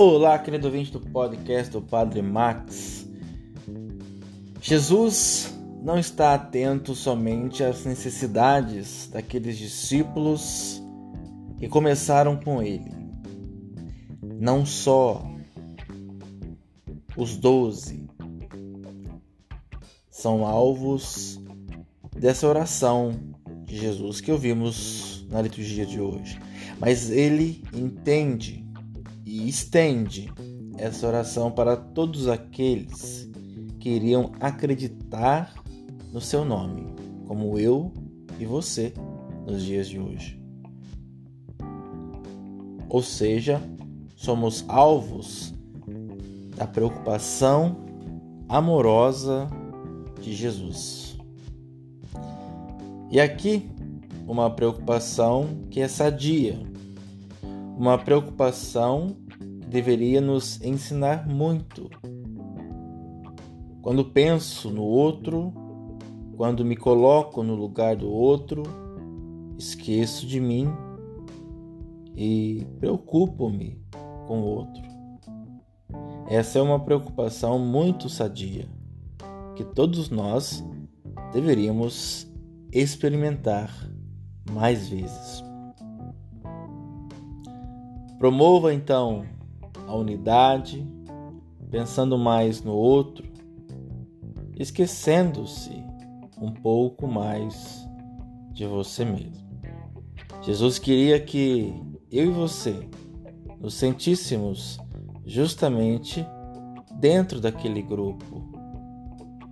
Olá, querido ouvinte do podcast do Padre Max. Jesus não está atento somente às necessidades daqueles discípulos que começaram com ele. Não só os doze são alvos dessa oração de Jesus que ouvimos na liturgia de hoje, mas ele entende e estende essa oração para todos aqueles que iriam acreditar no seu nome, como eu e você nos dias de hoje. Ou seja, somos alvos da preocupação amorosa de Jesus. E aqui, uma preocupação que é sadia, uma preocupação deveria nos ensinar muito. Quando penso no outro, quando me coloco no lugar do outro, esqueço de mim e preocupo-me com o outro. Essa é uma preocupação muito sadia que todos nós deveríamos experimentar mais vezes. Promova então a unidade, pensando mais no outro, esquecendo-se um pouco mais de você mesmo. Jesus queria que eu e você nos sentíssemos justamente dentro daquele grupo,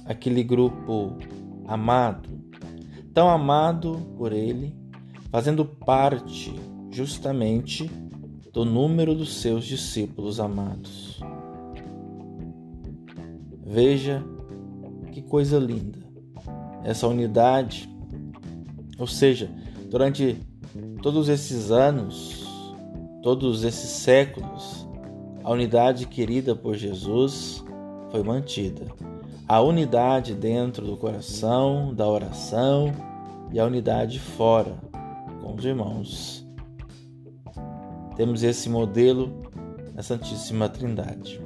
aquele grupo amado, tão amado por Ele, fazendo parte justamente do número dos seus discípulos amados. Veja que coisa linda essa unidade, ou seja, durante todos esses anos, todos esses séculos, a unidade querida por Jesus foi mantida. A unidade dentro do coração, da oração e a unidade fora com os irmãos temos esse modelo na Santíssima Trindade.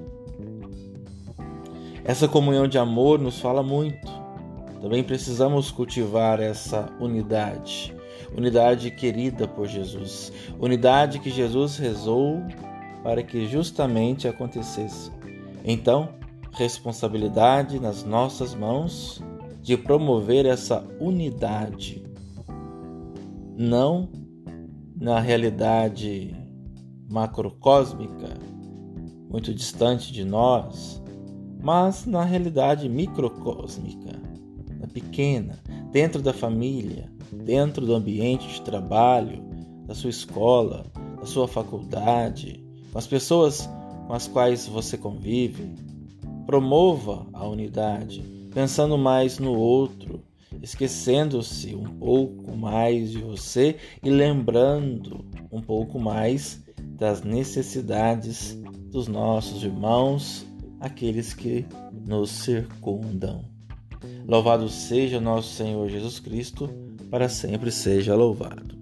Essa comunhão de amor nos fala muito. Também precisamos cultivar essa unidade, unidade querida por Jesus, unidade que Jesus rezou para que justamente acontecesse. Então, responsabilidade nas nossas mãos de promover essa unidade, não na realidade macrocósmica, muito distante de nós, mas na realidade microcósmica, na pequena, dentro da família, dentro do ambiente de trabalho, da sua escola, da sua faculdade, com as pessoas com as quais você convive. Promova a unidade, pensando mais no outro, esquecendo-se um pouco mais de você e lembrando um pouco mais das necessidades dos nossos irmãos, aqueles que nos circundam. Louvado seja nosso Senhor Jesus Cristo, para sempre seja louvado.